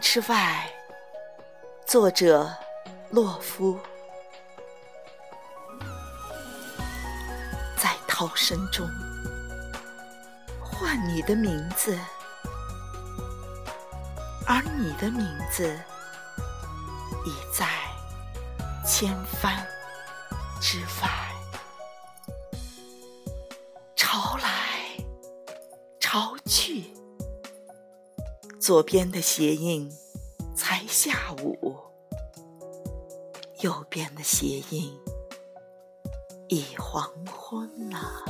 之外，作者洛夫。在涛声中唤你的名字，而你的名字已在千帆之外。潮来潮去。左边的鞋印才下午，右边的鞋印已黄昏了。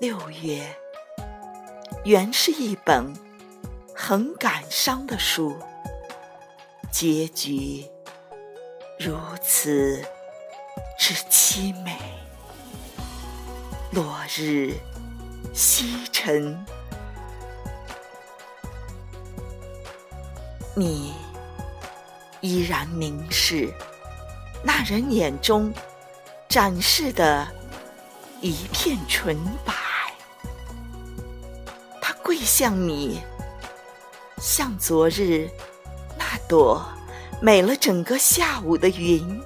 六月原是一本很感伤的书，结局如此之凄美。落日西沉。你依然凝视那人眼中展示的一片纯白，他跪向你，像昨日那朵美了整个下午的云。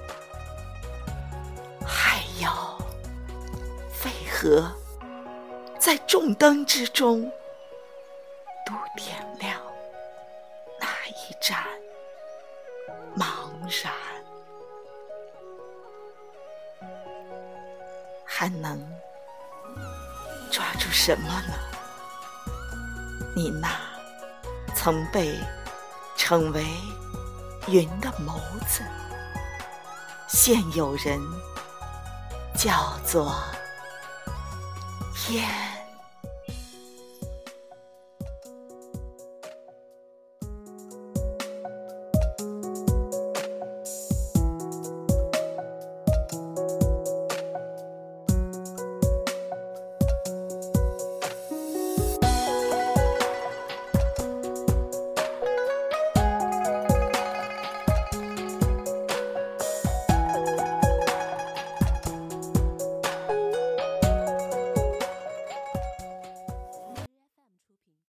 还有为何在众灯之中都点亮。展茫然，还能抓住什么呢？你那曾被称为云的眸子，现有人叫做烟。